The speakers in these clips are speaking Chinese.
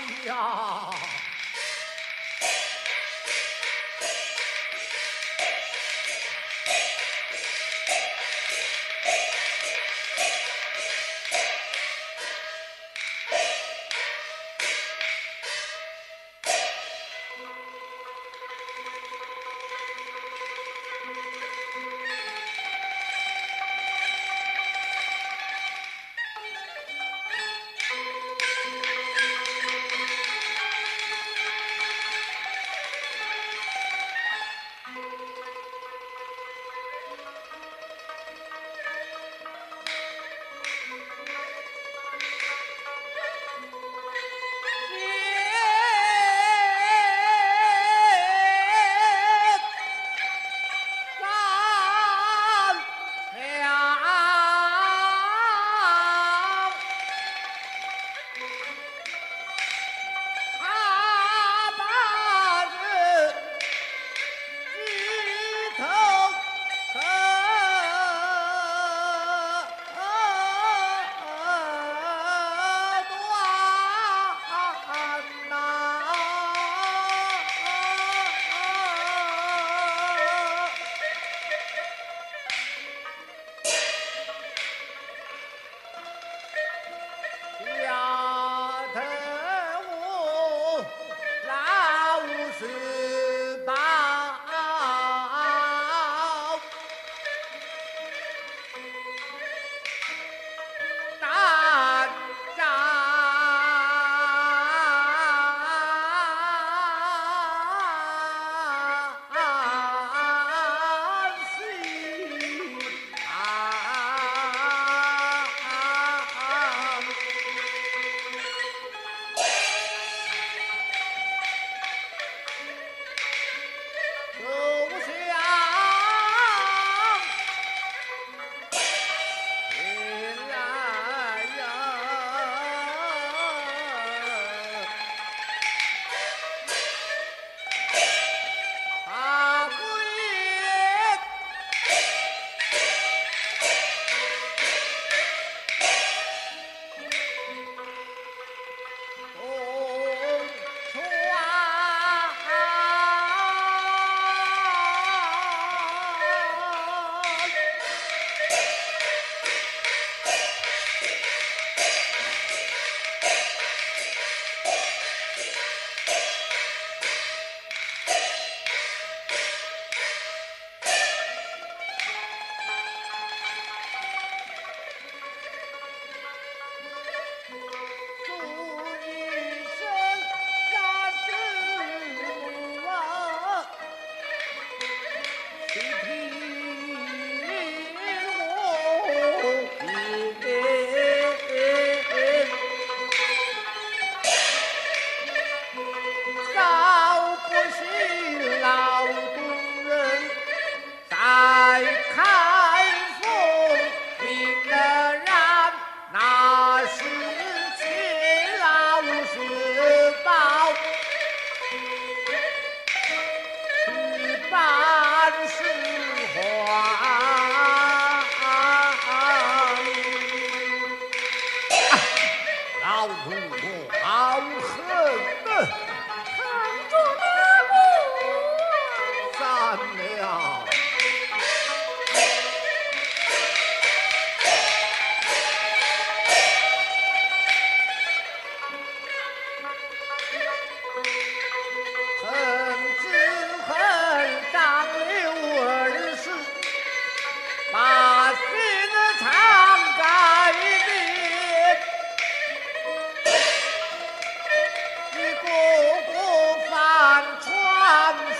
哎呀。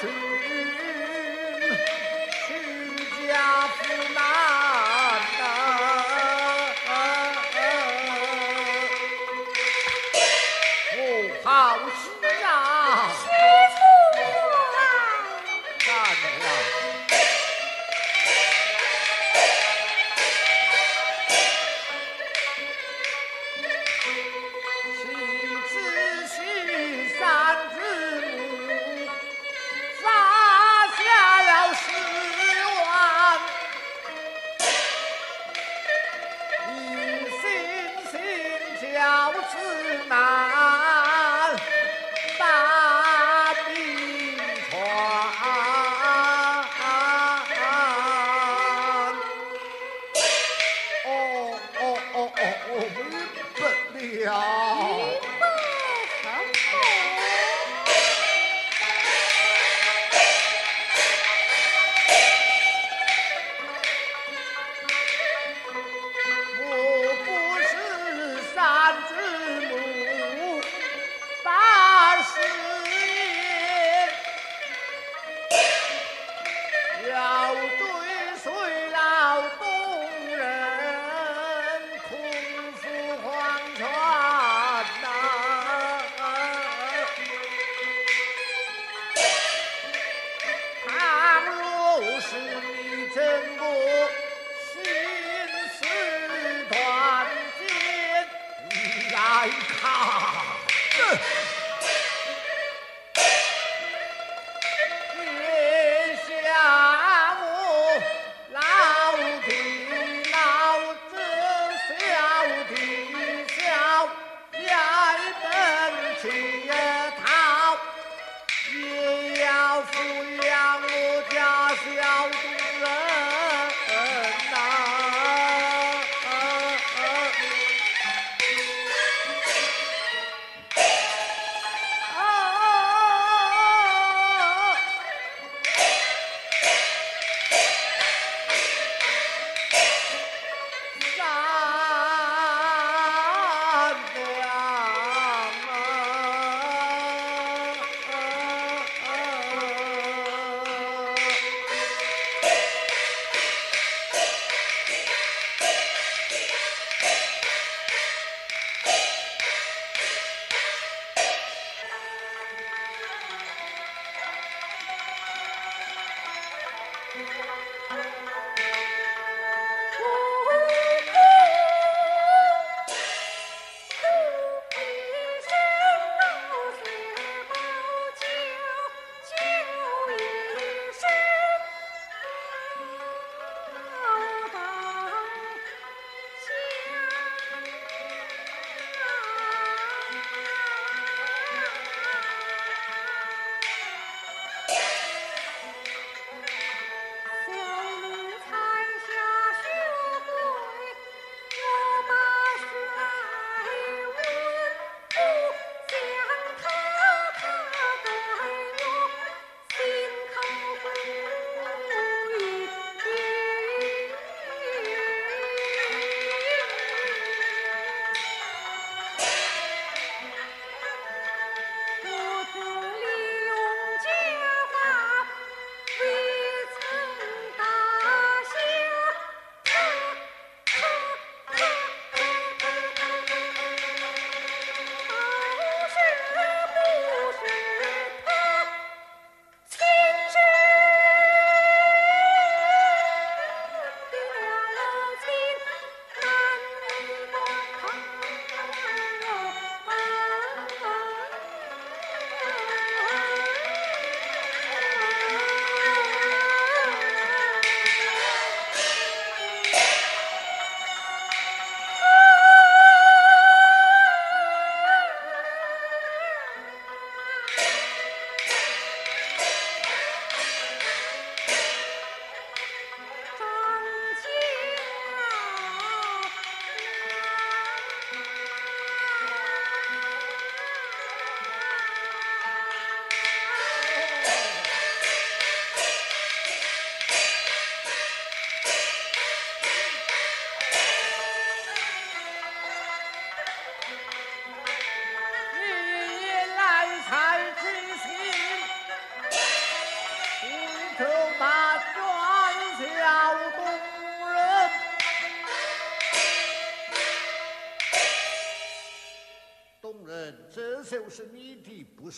Jackson. 我不是本地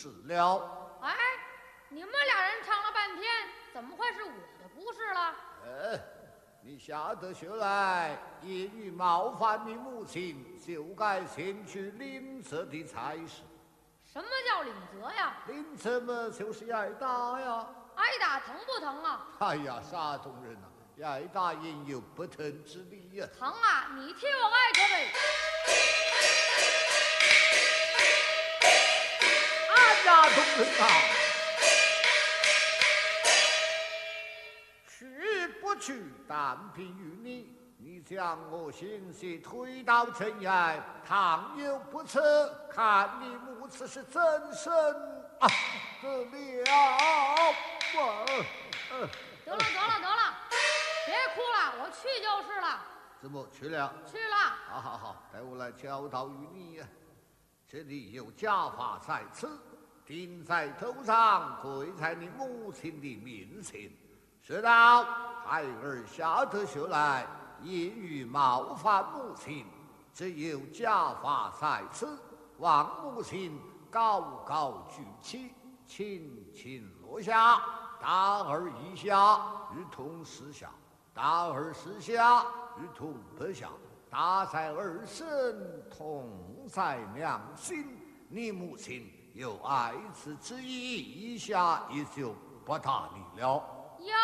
是了。哎，你们俩人唱了半天，怎么会是我的不是了？呃，你下得学来，言语冒犯你母亲，就该先去领责的才是。什么叫领责呀？领责嘛，就是挨打呀。挨打疼不疼啊？哎呀，山东人呐，挨打也有不疼之理呀。疼啊！你替我挨着呗。家中人啊，去不去，但凭于你。你将我心血推到尘埃，倘有不测，看你母子是怎生啊得了。得了得了得了，别哭了，我去就是了。怎么去了？去了。好好好，待我来教导于你呀。这里有家法在此。顶在头上，跪在你母亲的面前，说道：“孩儿下得学来，言语冒犯母亲，只有家法在此，望母亲高高举起，轻轻落下。大儿一下，如同四下；大儿四下，如同八下。大在儿身，痛在娘心。你母亲。”有爱此之意，一下也就不打你了。哟，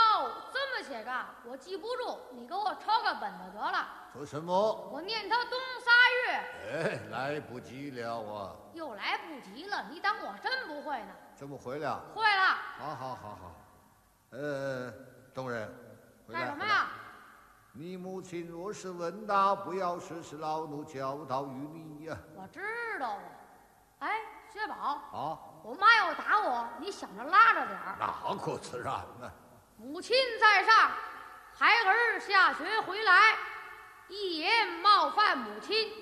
这么些个，我记不住，你给我抄个本子得了。说什么？我念他冬仨月。哎，来不及了啊！又来不及了，你当我真不会呢？怎么回了？会了。好好好好。呃，东人，干什么呀？你母亲若是问到，不要说是老奴教导于你呀。我知道了。哎。薛宝，啊，我妈要打我，你想着拉着点儿。那可自然呢。母亲在上，孩儿下学回来，一言冒犯母亲，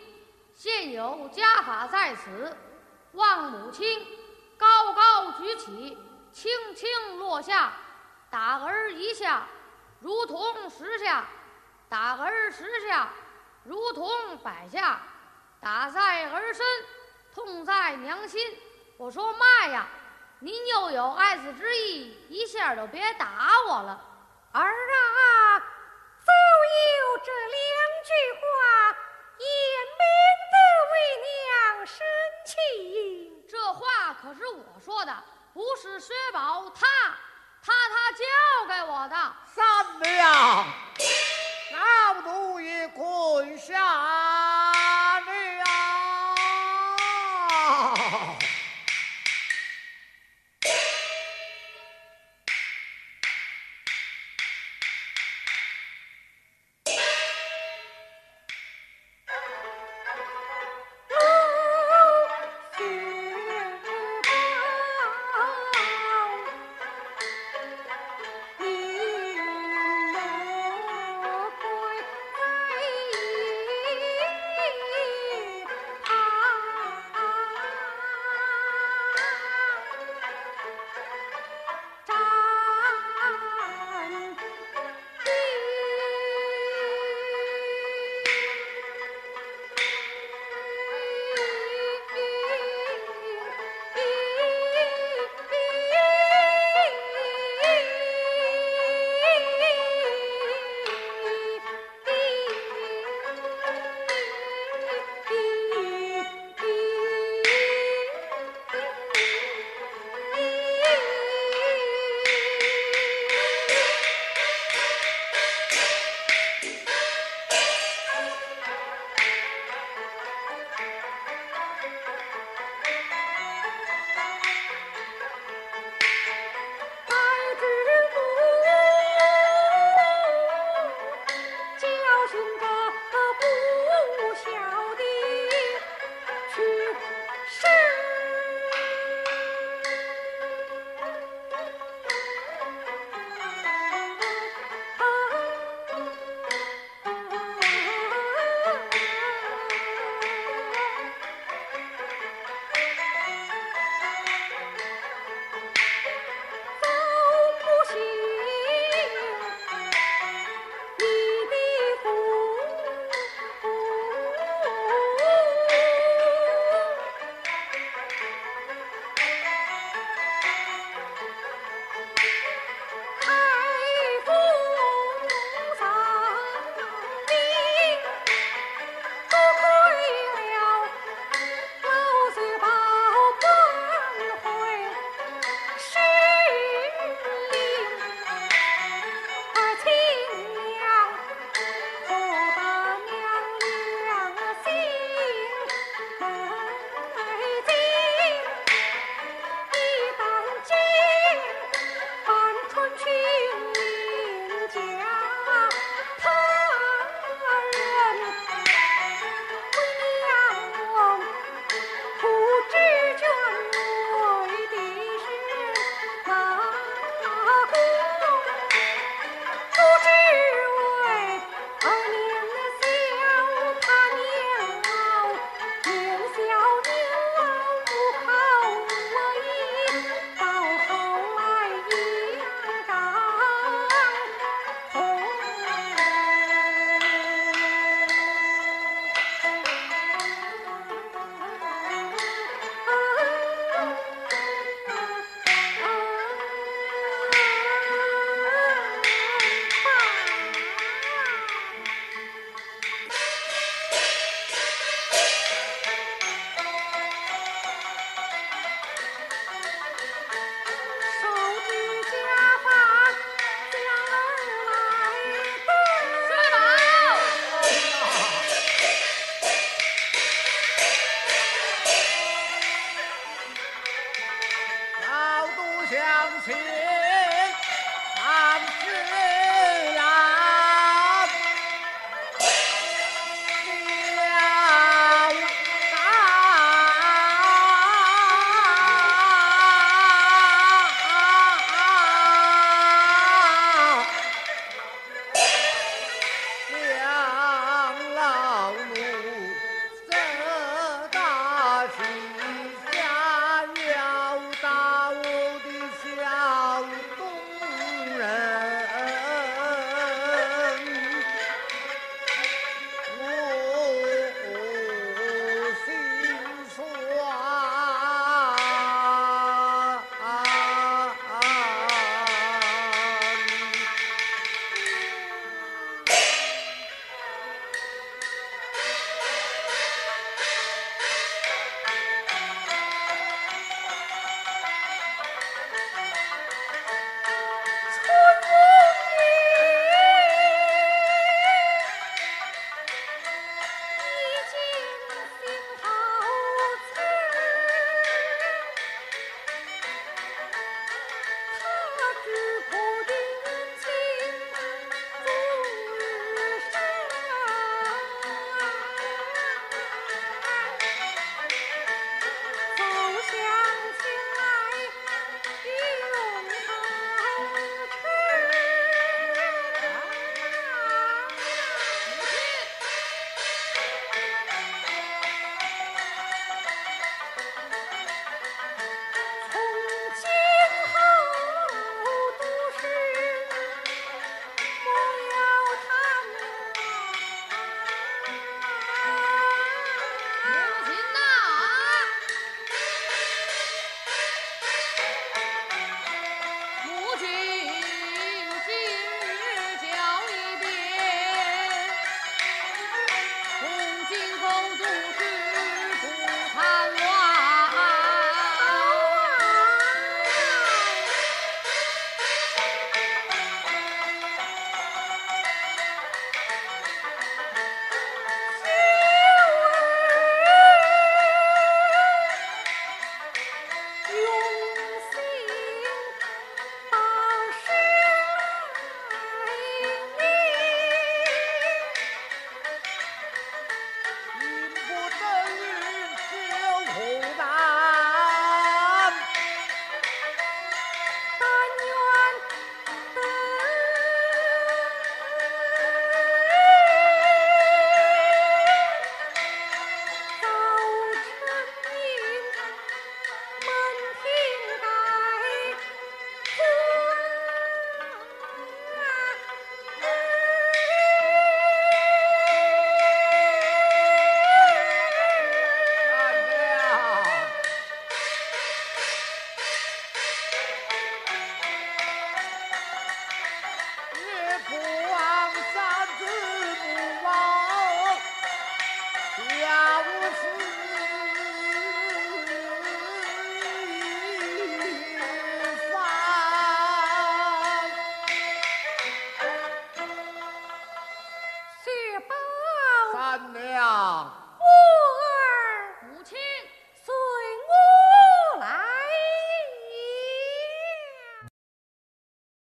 现有家法在此，望母亲高高举起，轻轻落下，打儿一下，如同十下；打儿十下，如同百下，打在儿身。痛在娘心，我说妈呀，您又有爱子之意，一下就别打我了，儿啊！早有这两句话，言明得为娘生气。这话可是我说的，不是薛宝他他他教给我的。三娘，老奴已滚下